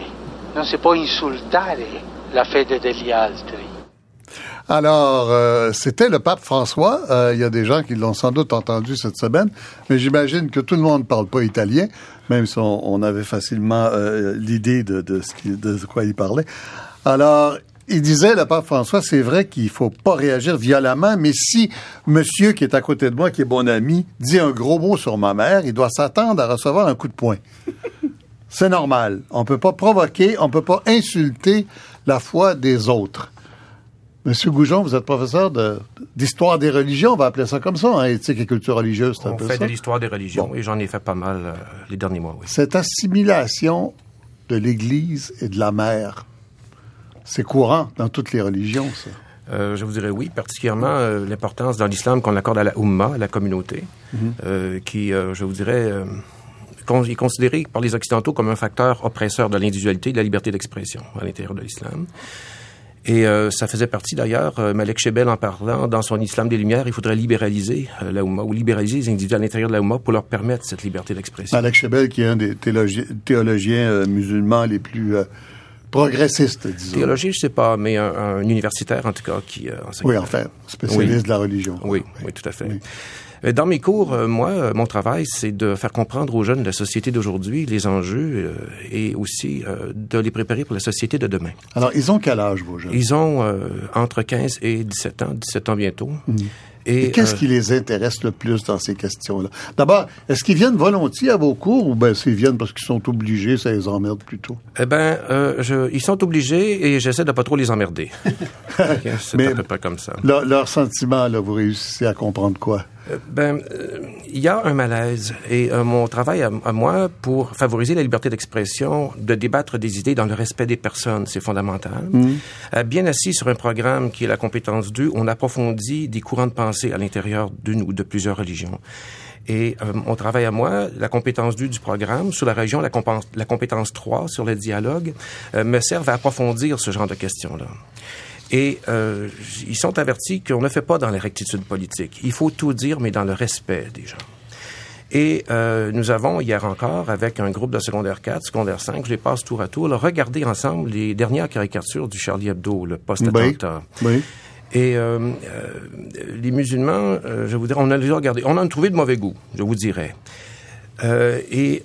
non si può insultare la fede degli altri. Alors, euh, c'était le pape François. Euh, Il y a des gens qui l'ont sans doute entendu cette semaine, mais j'imagine que tout le monde ne parle pas italien, même si on, avait facilement euh, l'idée de, ce qui- de quoi il parlait. Alors, il disait, le pape François, c'est vrai qu'il faut pas réagir violemment, mais si monsieur qui est à côté de moi, qui est bon ami, dit un gros mot sur ma mère, il doit s'attendre à recevoir un coup de poing. C'est normal. On peut pas provoquer, on peut pas insulter la foi des autres. Monsieur Goujon, vous êtes professeur de- d'histoire des religions, on va appeler ça comme ça, hein, éthique et culture religieuse, c'est un On peu fait ça. de l'histoire des religions et j'en ai fait pas mal euh, les derniers mois, oui. Cette assimilation de l'Église et de la mère, c'est courant dans toutes les religions, ça. Euh, je vous dirais oui, particulièrement euh, l'importance dans l'islam qu'on accorde à la Ummah, à la communauté, Mhm. qui, je vous dirais, est considéré par les Occidentaux comme un facteur oppresseur de l'individualité et de la liberté d'expression à l'intérieur de l'islam. Et euh, ça faisait partie d'ailleurs, euh, Malek Shebel en parlant dans son Islam des Lumières, il faudrait libéraliser euh, la Ummah ou libéraliser les individus à l'intérieur de la Ummah pour leur permettre cette liberté d'expression. Malek Shebel, qui est un des théologi- théologiens euh, musulmans les plus euh, progressistes, disons. Théologie, je sais pas, mais un, un universitaire en tout cas qui enseigne. Oui, enfin, spécialiste Oui. de la religion. Oui, oui, tout à fait. Dans mes cours, euh, moi, euh, mon travail, c'est de faire comprendre aux jeunes de la société d'aujourd'hui les enjeux euh, et aussi euh, de les préparer pour la société de demain. Alors, ils ont quel âge, vos jeunes? Ils ont euh, entre 15 et 17 ans, 17 ans bientôt. Et, Et, qu'est-ce euh, qui les intéresse le plus dans ces questions-là? D'abord, est-ce qu'ils viennent volontiers à vos cours ou ben s'ils viennent parce qu'ils sont obligés, ça les emmerde plutôt? Eh euh, je, ils sont obligés et j'essaie de pas trop les emmerder. C'est à peu près comme ça. Leur, leur sentiment, là, vous réussissez à comprendre quoi? Euh, Ben, euh, il y a un malaise et euh, mon travail à, à moi pour favoriser la liberté d'expression, de débattre des idées dans le respect des personnes, c'est fondamental. Euh, bien assis sur un programme qui est la compétence 2, on approfondit des courants de pensée à l'intérieur d'une ou de plusieurs religions. Et euh, mon travail à moi, la compétence 2 du programme, sur la région, la, compétence- la compétence 3 sur le dialogue, euh, me servent à approfondir ce genre de questions-là. Et euh, ils sont avertis qu'on ne fait pas dans la rectitude politique. Il faut tout dire, mais dans le respect des gens. Et euh, nous avons, hier encore, avec un groupe de secondaire 4, secondaire 5, je les passe tour à tour, là, regardé ensemble les dernières caricatures du Charlie Hebdo, le post-attentat. Oui. Et euh, euh, les musulmans, euh, je vous dirais, on a les a regardés. On en a trouvé de mauvais goût, je vous dirais. Euh, et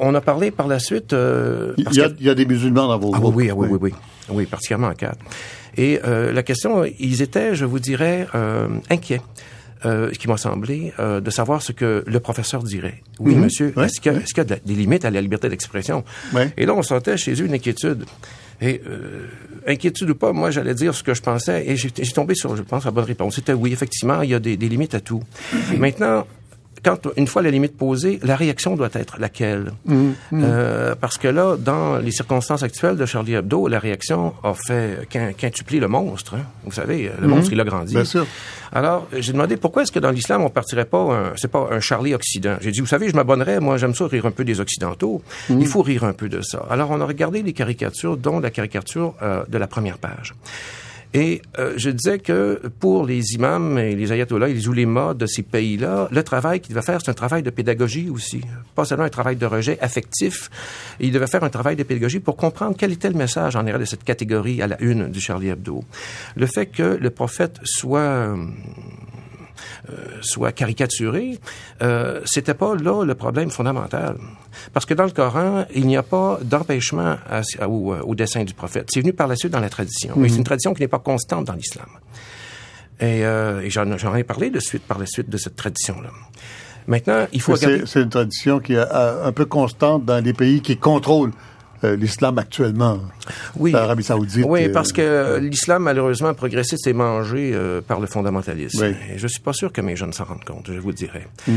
on, a parlé par la suite... euh, Il y, a, que- il y a des musulmans dans vos ah groupes. oui, oui, oui, oui, oui, oui, particulièrement en quatre. Et euh, la question, ils étaient, je vous dirais, euh, inquiets. Euh, ce qui m'a semblé, euh, de savoir ce que le professeur dirait. Oui, Mhm. monsieur, Ouais, est-ce qu'il y, a- ouais. est-ce qu'il y a de la- des limites à la liberté d'expression? Ouais. Et là, on sentait chez eux une inquiétude. Et euh, inquiétude ou pas, moi, j'allais dire ce que je pensais et j'ai tombé sur, je pense, la bonne réponse. C'était oui, effectivement, il y a des, des limites à tout. Maintenant, quand une fois la limite posée, la réaction doit être laquelle? Euh, Parce que là, dans les circonstances actuelles de Charlie Hebdo, la réaction a fait quin- quintupler le monstre. hein. Vous savez, le monstre il a grandi. Bien sûr. Alors, j'ai demandé pourquoi est-ce que dans l'islam on partirait pas, un- c'est pas un Charlie Occident? J'ai dit, vous savez, je m'abonnerais, moi j'aime ça rire un peu des Occidentaux. Il faut rire un peu de ça. Alors, on a regardé les caricatures, dont la caricature euh, de la première page. Et euh, je disais que pour les imams et les ayatollahs et les oulémas de ces pays-là, le travail qu'ils devaient faire, c'est un travail de pédagogie aussi. Pas seulement un travail de rejet affectif. Ils devaient faire un travail de pédagogie pour comprendre quel était le message en arrière de cette catégorie à la une du Charlie Hebdo. Le fait que le prophète soit... euh, soit caricaturé, euh, c'était pas là le problème fondamental. Parce que dans le Coran, il n'y a pas d'empêchement au, euh, au dessin du prophète. C'est venu par la suite dans la tradition. Mais c'est une tradition qui n'est pas constante dans l'islam. Et, euh, et j'en, ai parlé de suite par la suite de cette tradition-là. Maintenant, il faut regarder... C'est une tradition qui est euh, un peu constante dans les pays qui contrôlent euh, l'islam actuellement. Oui. L'Arabie Saoudite. Oui, euh, parce que l'islam, malheureusement, progressiste est mangé euh, par le fondamentalisme. Oui. Et je suis pas sûr que mes jeunes s'en rendent compte, je vous le dirai. Mm,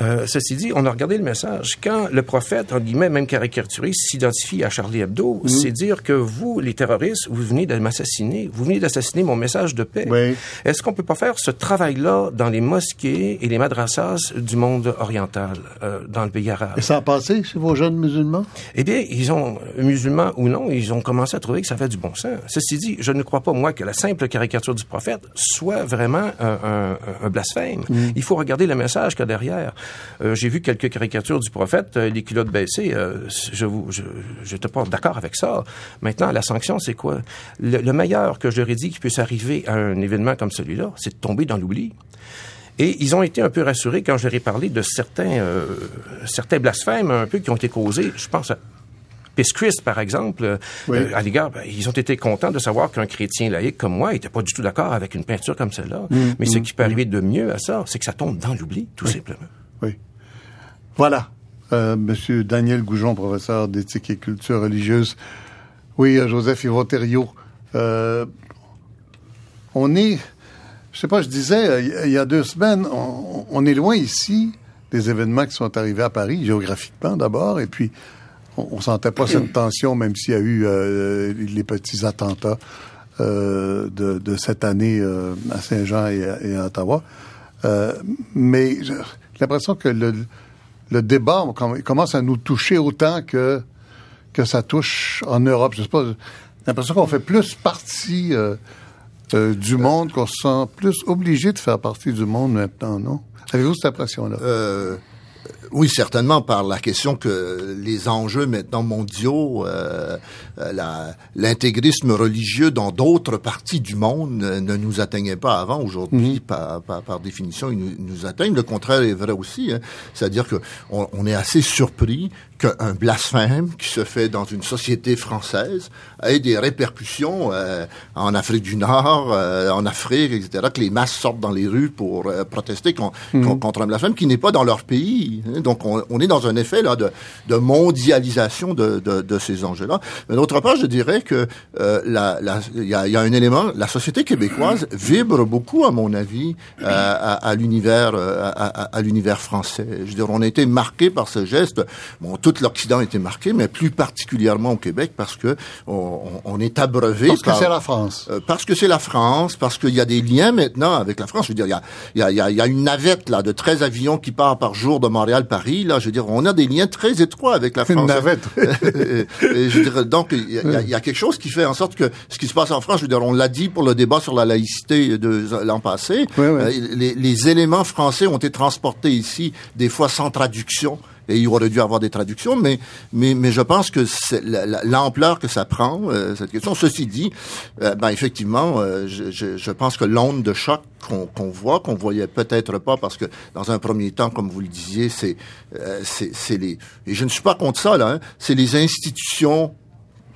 Euh, ceci dit, on a regardé le message. Quand le prophète, en guillemets, même caricaturé, s'identifie à Charlie Hebdo, Mm. c'est dire que vous, les terroristes, vous venez de m'assassiner. Vous venez d'assassiner mon message de paix. Oui. Est-ce qu'on peut pas faire ce travail-là dans les mosquées et les madrassas du monde oriental, euh, dans le pays arabe? Et ça a passé chez vos jeunes musulmans? Eh bien, ils ont musulmans ou non, ils ont commencé à trouver que ça fait du bon sens. Ceci dit, je ne crois pas, moi, que la simple caricature du prophète soit vraiment un, un, blasphème. Mm. Il faut regarder le message qu'il y a derrière. Euh, j'ai vu quelques caricatures du prophète, euh, les culottes baissées, euh, je vous, je, je te pas d'accord avec ça. Maintenant, la sanction, c'est quoi? Le, le meilleur que ai dit qui puisse arriver à un événement comme celui-là, c'est de tomber dans l'oubli. Et ils ont été un peu rassurés quand je leur ai parlé de certains, euh, certains blasphèmes un peu qui ont été causés. Je pense à Christ, par exemple, euh, à l'égard, ben, ils ont été contents de savoir qu'un chrétien laïque comme moi n'était pas du tout d'accord avec une peinture comme celle-là. Mm, Mais ce mm, qui peut mm. arriver de mieux à ça, c'est que ça tombe dans l'oubli, tout simplement. Oui. Voilà. Euh, Monsieur Daniel Goujon, professeur d'éthique et culture religieuse. Oui, euh, Joseph Yvon euh, on est je sais pas, je disais, il y a deux semaines, on, est loin ici des événements qui sont arrivés à Paris, géographiquement d'abord, et puis on, sentait pas cette tension, même s'il y a eu euh, les petits attentats euh, de, cette année à Saint-Jean et, à Ottawa. mais j'ai l'impression que le, débat commence à nous toucher autant que que ça touche en Europe. Je sais pas, j'ai l'impression qu'on fait plus partie euh, du monde, qu'on se sent plus obligé de faire partie du monde maintenant, non? Avez-vous cette impression-là? Euh, oui, certainement par la question que les enjeux maintenant mondiaux, euh, l'intégrisme religieux dans d'autres parties du monde ne nous atteignaient pas avant. Aujourd'hui, mhm. par, par, définition, ils nous, nous, atteignent. Le contraire est vrai aussi. Hein. C'est-à-dire que on, est assez surpris qu'un blasphème qui se fait dans une société française ait des répercussions euh, en Afrique du Nord, euh, en Afrique, etc., que les masses sortent dans les rues pour euh, protester mhm. contre un blasphème qui n'est pas dans leur pays. Hein. Donc, on, on, est dans un effet là de, de mondialisation de, de, de ces enjeux-là. Mais d'autre part, je dirais que il la, la, y, a, y, a, un élément, la société québécoise vibre beaucoup, à mon avis, à, à l'univers à, à l'univers français. Je veux dire, on a été marqué par ce geste. Bon, tout l'Occident a été marqué, mais plus particulièrement au Québec parce que on, on est abreuvé. Parce que c'est la France. Euh, parce que c'est la France, parce qu'il y a des liens maintenant avec la France. Je veux dire, il y a, y a, il y a une navette là de 13 avions qui part par jour de Montréal Paris. Là, je veux dire, on a des liens très étroits avec la France. Une navette. et, je veux dire, donc il y, a, y, a, quelque chose qui fait en sorte que ce qui se passe en France, je veux dire, on l'a dit pour le débat sur la laïcité de l'an passé. Euh, les, les éléments français ont été transportés ici des fois sans traduction et il aurait dû avoir des traductions, mais mais mais je pense que l'ampleur que ça prend euh, cette question. Ceci dit, euh, ben effectivement, euh, je, je, je, pense que l'onde de choc qu'on voit, qu'on voyait peut-être pas, parce que dans un premier temps, comme vous le disiez, c'est c'est les et je ne suis pas contre ça là, hein, c'est les institutions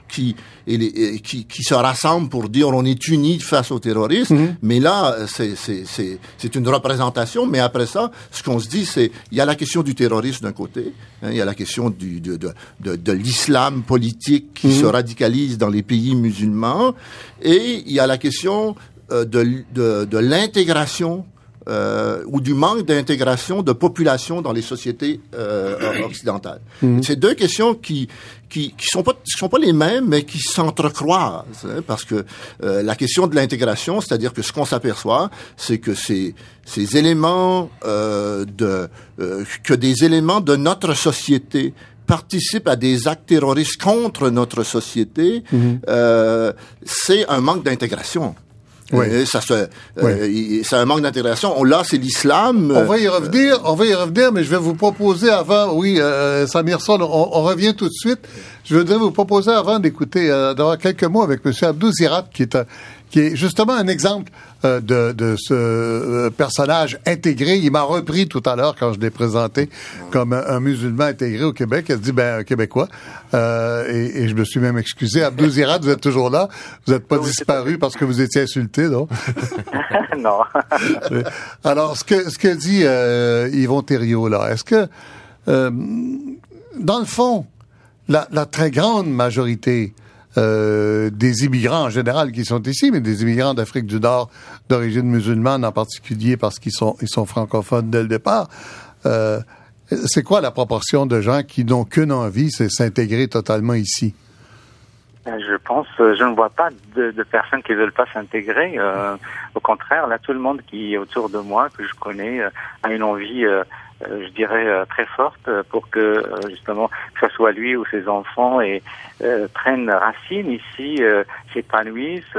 qui, et qui, qui, se rassemblent pour dire on est unis face au terrorisme. Mhm. Mais là, c'est une représentation. Mais après ça, ce qu'on se dit, c'est il y a la question du terrorisme d'un côté, hein, il y a la question du, de, de, de, de l'islam politique qui mhm. se radicalise dans les pays musulmans, et il y a la question euh, de, de, de l'intégration euh, ou du manque d'intégration de population dans les sociétés euh, occidentales. Mhm. C'est deux questions qui qui qui sont pas qui sont pas les mêmes mais qui s'entrecroisent hein, parce que euh, la question de l'intégration, c'est-à-dire que ce qu'on s'aperçoit, c'est que ces ces éléments euh, de euh, que des éléments de notre société participent à des actes terroristes contre notre société, mhm. euh, c'est un manque d'intégration. Oui. ça se, euh, c'est un manque d'intégration. Là, c'est l'islam. On va y revenir, on va y revenir, mais je vais vous proposer avant, oui, euh, Samir Son, on, on, revient tout de suite. Je voudrais vous proposer avant d'écouter, euh, d'avoir quelques mots avec M. Abdou Zirat, qui est qui est justement un exemple euh, de, de, ce euh, personnage intégré. Il m'a repris tout à l'heure quand je l'ai présenté comme un, musulman intégré au Québec. Il a dit, ben, un Québécois. Euh, et, et, je me suis même excusé. Abdou Zirat, vous êtes toujours là. Vous n'êtes pas disparu parce que vous étiez insulté, non? non. Alors, ce que, ce que dit euh, Yvon Thériault, là, est-ce que, dans le fond, la, la très grande majorité euh, des immigrants en général qui sont ici, mais des immigrants d'Afrique du Nord d'origine musulmane en particulier parce qu'ils sont ils sont francophones dès le départ. Euh, c'est quoi la proportion de gens qui n'ont qu'une envie, c'est s'intégrer totalement ici? Ben, je pense, euh, je ne vois pas de, de personnes qui ne veulent pas s'intégrer. Euh, au contraire, là, tout le monde qui est autour de moi, que je connais, a une envie euh, je dirais, euh, très forte pour que euh, justement que ce soit lui ou ses enfants et prennent racine ici, s'épanouissent,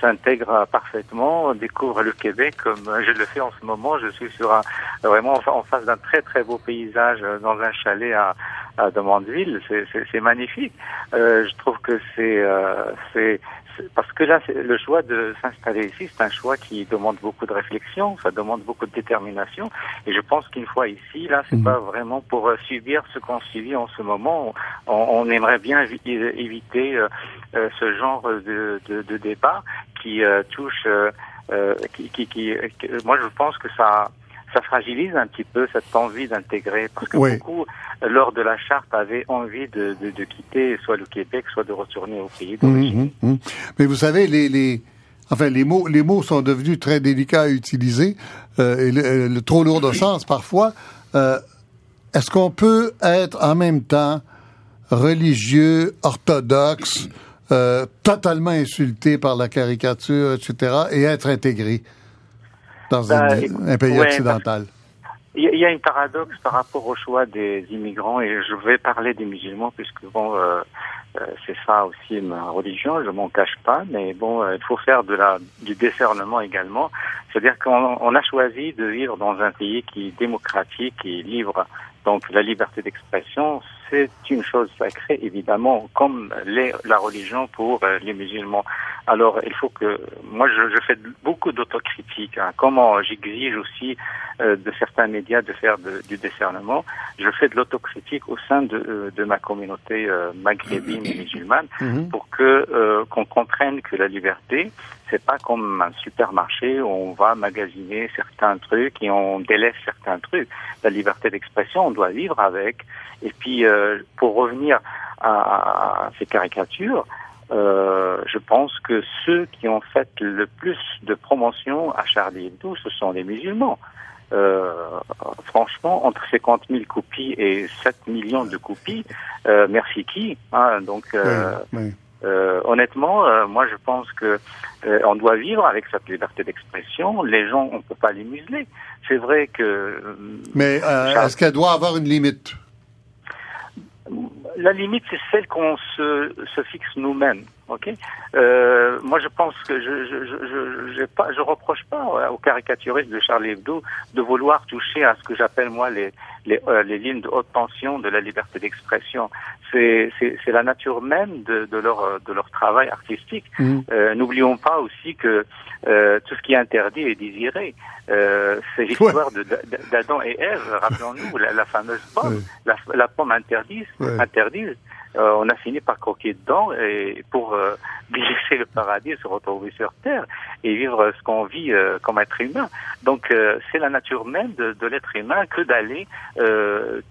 s'intègrent parfaitement, découvrent le Québec comme je le fais en ce moment. Je suis sur un vraiment en face d'un très très beau paysage dans un chalet à, à Demandeville. C'est magnifique. je trouve que c'est c'est parce que là, le choix de s'installer ici, c'est un choix qui demande beaucoup de réflexion, ça demande beaucoup de détermination. Et je pense qu'une fois ici, là, c'est mhm. pas vraiment pour euh, subir ce qu'on subit en ce moment. On, aimerait bien éviter euh, euh, ce genre de, de, de débat qui touche, qui, qui, qui, moi, je pense que ça ça fragilise un petit peu cette envie d'intégrer, parce que beaucoup, lors de la charte, avaient envie de, de, de, quitter soit le Québec, soit de retourner au pays d'origine. Mmh, mmh, mmh. Mais vous savez, les, les, enfin, les mots, les mots sont devenus très délicats à utiliser, euh, et le, trop lourd de sens parfois. Euh, Est-ce qu'on peut être en même temps religieux, orthodoxe, euh, totalement insulté par la caricature, etc., et être intégré? dans ben, un, pays occidental. Il y, a un paradoxe par rapport au choix des immigrants et je vais parler des musulmans puisque bon euh, euh, c'est ça aussi ma religion, je m'en cache pas, mais bon il faut faire de la du discernement également, c'est-à-dire qu'on a choisi de vivre dans un pays qui est démocratique et libre, donc la liberté d'expression c'est une chose sacrée évidemment comme la religion pour les musulmans. Alors, il faut que moi, je, je fais beaucoup d'autocritique. Hein. Comment j'exige aussi euh, de certains médias de faire de, du discernement. Je fais de l'autocritique au sein de, euh, de ma communauté euh, maghrébine et musulmane mhm. pour que qu'on comprenne que la liberté, c'est pas comme un supermarché où on va magasiner certains trucs et on délaisse certains trucs. La liberté d'expression, on doit vivre avec. Et puis, pour revenir à, ces caricatures, euh, je pense que ceux qui ont fait le plus de promotion à Charlie Hebdo, ce sont les musulmans. Euh, franchement, entre 50 000 copies et 7 millions de copies, euh, merci qui hein, Donc, euh, euh honnêtement, euh, moi, je pense que on doit vivre avec cette liberté d'expression. Les gens, on peut pas les museler. C'est vrai que. Mais est-ce qu'elle doit avoir une limite? La limite, c'est celle qu'on se, se fixe nous-mêmes. Ok. Euh, moi, je pense que je je je je, pas, je reproche pas aux caricaturistes de Charlie Hebdo de vouloir toucher à ce que j'appelle moi les les, euh, les lignes de haute tension de la liberté d'expression. C'est c'est c'est la nature même de de leur de leur travail artistique. Mmh. Euh, N'oublions pas aussi que euh, tout ce qui est interdit est désiré. Euh, c'est l'histoire d'Adam et Ève. Rappelons-nous la, la, fameuse pomme, la, la, pomme interdite, interdite euh, on a fini par croquer dedans et pour euh, le paradis, se retrouver sur Terre et vivre ce qu'on vit euh, comme être humain. Donc euh, c'est la nature même de, de l'être humain que d'aller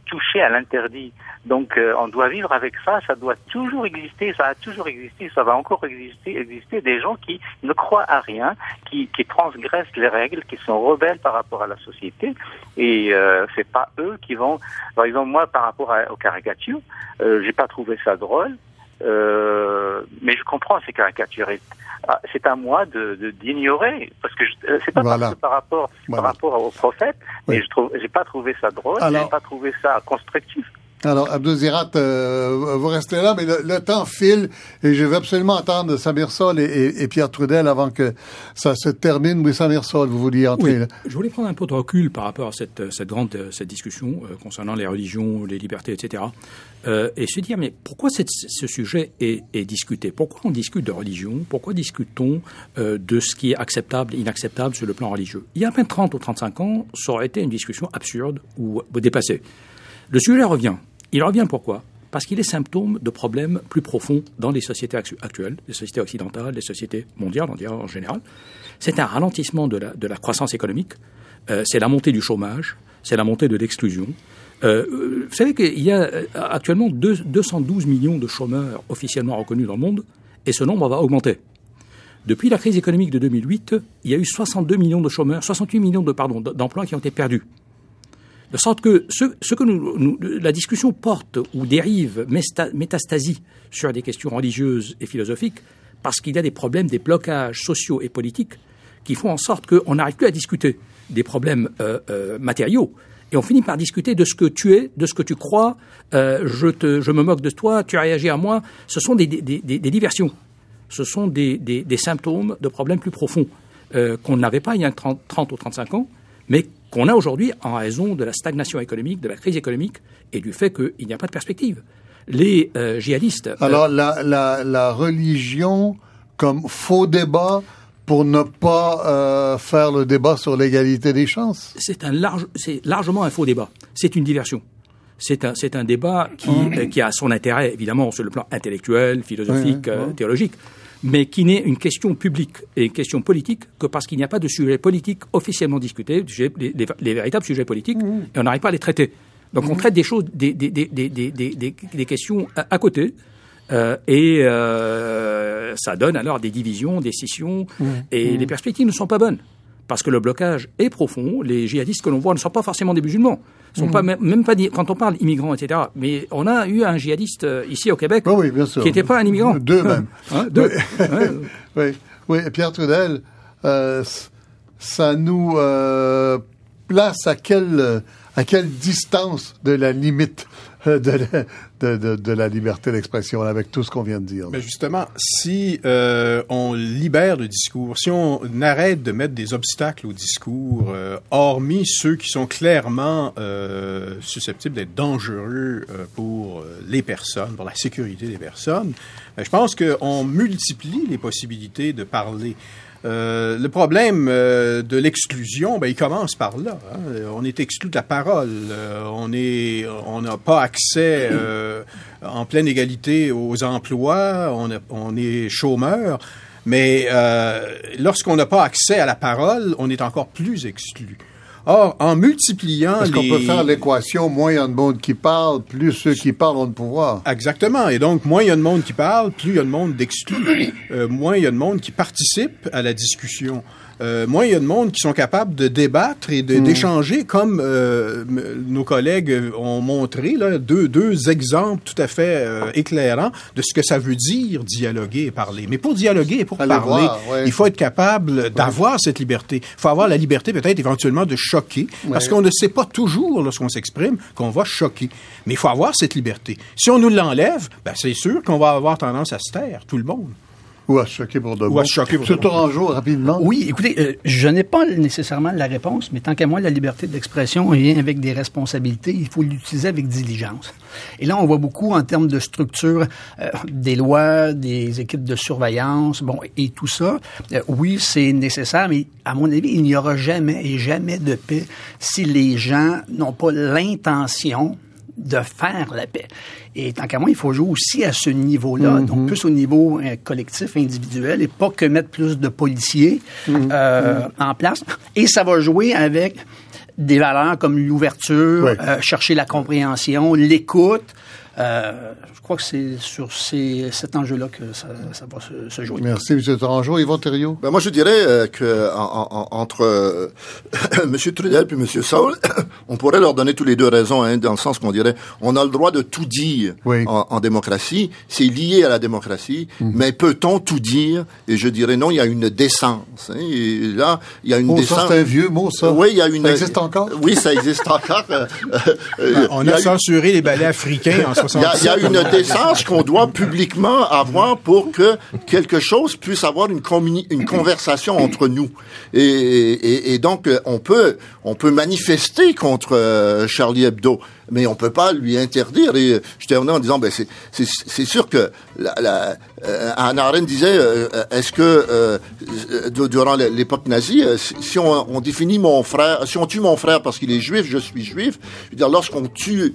toucher à l'interdit. Donc on doit vivre avec ça, ça doit toujours exister, ça a toujours existé, ça va encore exister, exister des gens qui ne croient à rien, qui, qui transgressent les règles, qui sont rebelles par rapport à la société et c'est pas eux qui vont, par exemple moi par rapport à, aux caricatures, j'ai pas trouvé ça drôle, euh, mais je comprends ces caricaturistes. Ah, c'est à moi de d'ignorer parce que euh, c'est pas parce que par rapport par rapport au prophète, mais je trouve j'ai pas trouvé ça drôle, j'ai pas trouvé ça constructif. Alors, Abdouzirat, euh, vous restez là, mais le, temps file et je veux absolument entendre Samir Sol et, Pierre Trudel avant que ça se termine. Oui, Samir Sol, vous vouliez entrer oui, Je voulais prendre un peu de recul par rapport à cette, cette grande cette discussion euh, concernant les religions, les libertés, etc. Euh, et se dire, mais pourquoi ce sujet est, est, discuté? Pourquoi on discute de religion? Pourquoi discute-t-on euh, de ce qui est acceptable, inacceptable sur le plan religieux? Il y a à peine 30 ou 35 ans, ça aurait été une discussion absurde ou dépassée. Le sujet revient. Il revient pourquoi? Parce qu'il est symptôme de problèmes plus profonds dans les sociétés actuelles, les sociétés occidentales, les sociétés mondiales en général. C'est un ralentissement de la, croissance économique, euh, c'est la montée du chômage, c'est la montée de l'exclusion. Euh, vous savez qu'il y a euh, actuellement 212 millions de chômeurs officiellement reconnus dans le monde, et ce nombre va augmenter. Depuis la crise économique de 2008, il y a eu 62 millions de chômeurs, 68 millions de d'emplois qui ont été perdus. De sorte que ce, que nous, la discussion porte ou dérive métastasie sur des questions religieuses et philosophiques, parce qu'il y a des problèmes, des blocages sociaux et politiques qui font en sorte qu'on n'arrive plus à discuter des problèmes euh, euh, matériaux et on finit par discuter de ce que tu es, de ce que tu crois. Euh, je, te, je me moque de toi, tu as réagi à moi. Ce sont des, des, des, des diversions. Ce sont des, symptômes de problèmes plus profonds euh, qu'on n'avait pas il y a 30, 30 ou 35 ans, mais qu'on a aujourd'hui en raison de la stagnation économique, de la crise économique et du fait qu'il n'y a pas de perspective. Les euh, djihadistes. Euh, Alors, la, la, la religion comme faux débat pour ne pas euh, faire le débat sur l'égalité des chances C'est un large, c'est largement un faux débat. C'est une diversion. C'est un, c'est un débat qui, euh, qui a son intérêt, évidemment, sur le plan intellectuel, philosophique, euh, théologique, mais qui n'est une question publique et une question politique que parce qu'il n'y a pas de sujet politique officiellement discuté, les, les, les véritables sujets politiques, mmh. et on n'arrive pas à les traiter. Donc on traite des choses, des, des, des, des questions à, à côté, euh, et euh, ça donne alors des divisions, des scissions, mmh. et mmh. les perspectives ne sont pas bonnes. Parce que le blocage est profond. Les djihadistes que l'on voit ne sont pas forcément des musulmans. Sont mmh. pas même pas quand on parle immigrants, etc. Mais on a eu un djihadiste euh, ici au Québec oh oui, bien sûr. qui n'était pas un immigrant. Deux même. Hein, deux. oui. oui, oui. Pierre Trudel, euh, ça nous euh, place à quelle à quelle distance de la limite de la, de, de, de la liberté d'expression avec tout ce qu'on vient de dire. Mais justement, si euh, on libère le discours, si on arrête de mettre des obstacles au discours, euh, hormis ceux qui sont clairement euh, susceptibles d'être dangereux euh, pour les personnes, pour la sécurité des personnes, ben, je pense qu'on multiplie les possibilités de parler. Euh, le problème euh, de l'exclusion, ben, il commence par là. Hein. On est exclu de la parole. Euh, on est, on n'a pas accès en pleine égalité aux emplois. On, a, on est chômeur. Mais lorsqu'on n'a pas accès à la parole, on est encore plus exclu. Or, en multipliant Est-ce qu'on peut faire l'équation, moins il y a de monde qui parle, plus ceux qui parlent ont de pouvoir. Exactement. Et donc, moins il y a de monde qui parle, plus il y a de monde d'exclus. Euh, moins il y a de monde qui participe à la discussion euh, moins il y a de monde qui sont capables de débattre et Hmm. d'échanger, comme euh, nos collègues ont montré, là, deux, deux exemples tout à fait euh, éclairants de ce que ça veut dire dialoguer et parler. Mais pour dialoguer et pour parler, voir, ouais. il faut être capable d'avoir cette liberté. Il faut avoir la liberté peut-être éventuellement de choquer, parce qu'on ne sait pas toujours lorsqu'on s'exprime qu'on va choquer. Mais il faut avoir cette liberté. Si on nous l'enlève, ben, c'est sûr qu'on va avoir tendance à se taire, tout le monde. Ou à choquer pour de Ou bon. à choquer pour Ce de bon. Tourangeau, rapidement. Oui, écoutez, euh, je n'ai pas nécessairement la réponse, mais tant qu'à moi, la liberté d'expression vient avec des responsabilités. Il faut l'utiliser avec diligence. Et là, on voit beaucoup en termes de structure euh, des lois, des équipes de surveillance, bon, et tout ça. Euh, oui, c'est nécessaire, mais à mon avis, il n'y aura jamais et jamais de paix si les gens n'ont pas l'intention de faire la paix. Et tant qu'à moi, il faut jouer aussi à ce niveau-là, donc plus au niveau euh, collectif, individuel, et pas que mettre plus de policiers euh, en place. Et ça va jouer avec des valeurs comme l'ouverture, euh, chercher la compréhension, l'écoute. Euh, je crois que c'est sur ces, cet enjeu-là que ça, ça va se, se jouer. Merci, M. Tourangeau. Yvon Thériault? Ben moi, je dirais euh, que en- en- entre euh, M. Trudel et M. Saul, on pourrait leur donner tous les deux raison, hein, dans le sens qu'on dirait, on a le droit de tout dire Oui. en, en démocratie, c'est lié à la démocratie, mais peut-on tout dire? Et je dirais non, il y a une décence. hein, et là, il y a une Oh, décence. c'est un vieux mot, ça. Oui, il y a une. Ça existe encore? Oui, ça existe encore. Euh, On a, eu- censuré les ballets africains en il y, a, 67. il y a une décence qu'on doit publiquement avoir pour que quelque chose puisse avoir une, une conversation entre nous. Et, et, et donc, euh, on peut, on peut manifester contre euh, Charlie Hebdo, mais on peut pas lui interdire. Et euh, je terminais en disant, ben c'est, sûr que la, la, euh, Hannah Arendt disait, euh, est-ce que du- durant l'époque nazie, si on, on définit mon frère, si on tue mon frère parce qu'il est juif, je suis juif. Je veux dire, lorsqu'on tue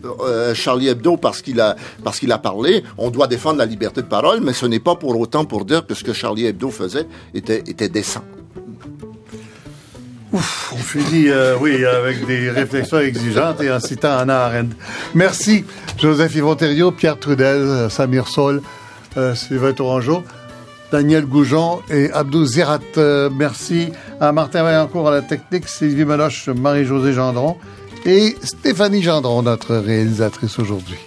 Charlie Hebdo parce qu'il a parce qu'il a parlé, on doit défendre la liberté de parole, mais ce n'est pas pour autant pour dire que ce que Charlie Hebdo faisait était était décent. On finit, euh, avec des réflexions exigeantes et en citant Anna Arendt. Merci, Joseph Yvon Thériault, Pierre Trudel, Samir Sol, euh, Sylvain Tourangeau, Daniel Goujon et Abdou Zirat. Euh, merci à Martin Vaillancourt à la technique, Sylvie Meloche, Marie-Josée Gendron et Stéphanie Gendron, notre réalisatrice aujourd'hui.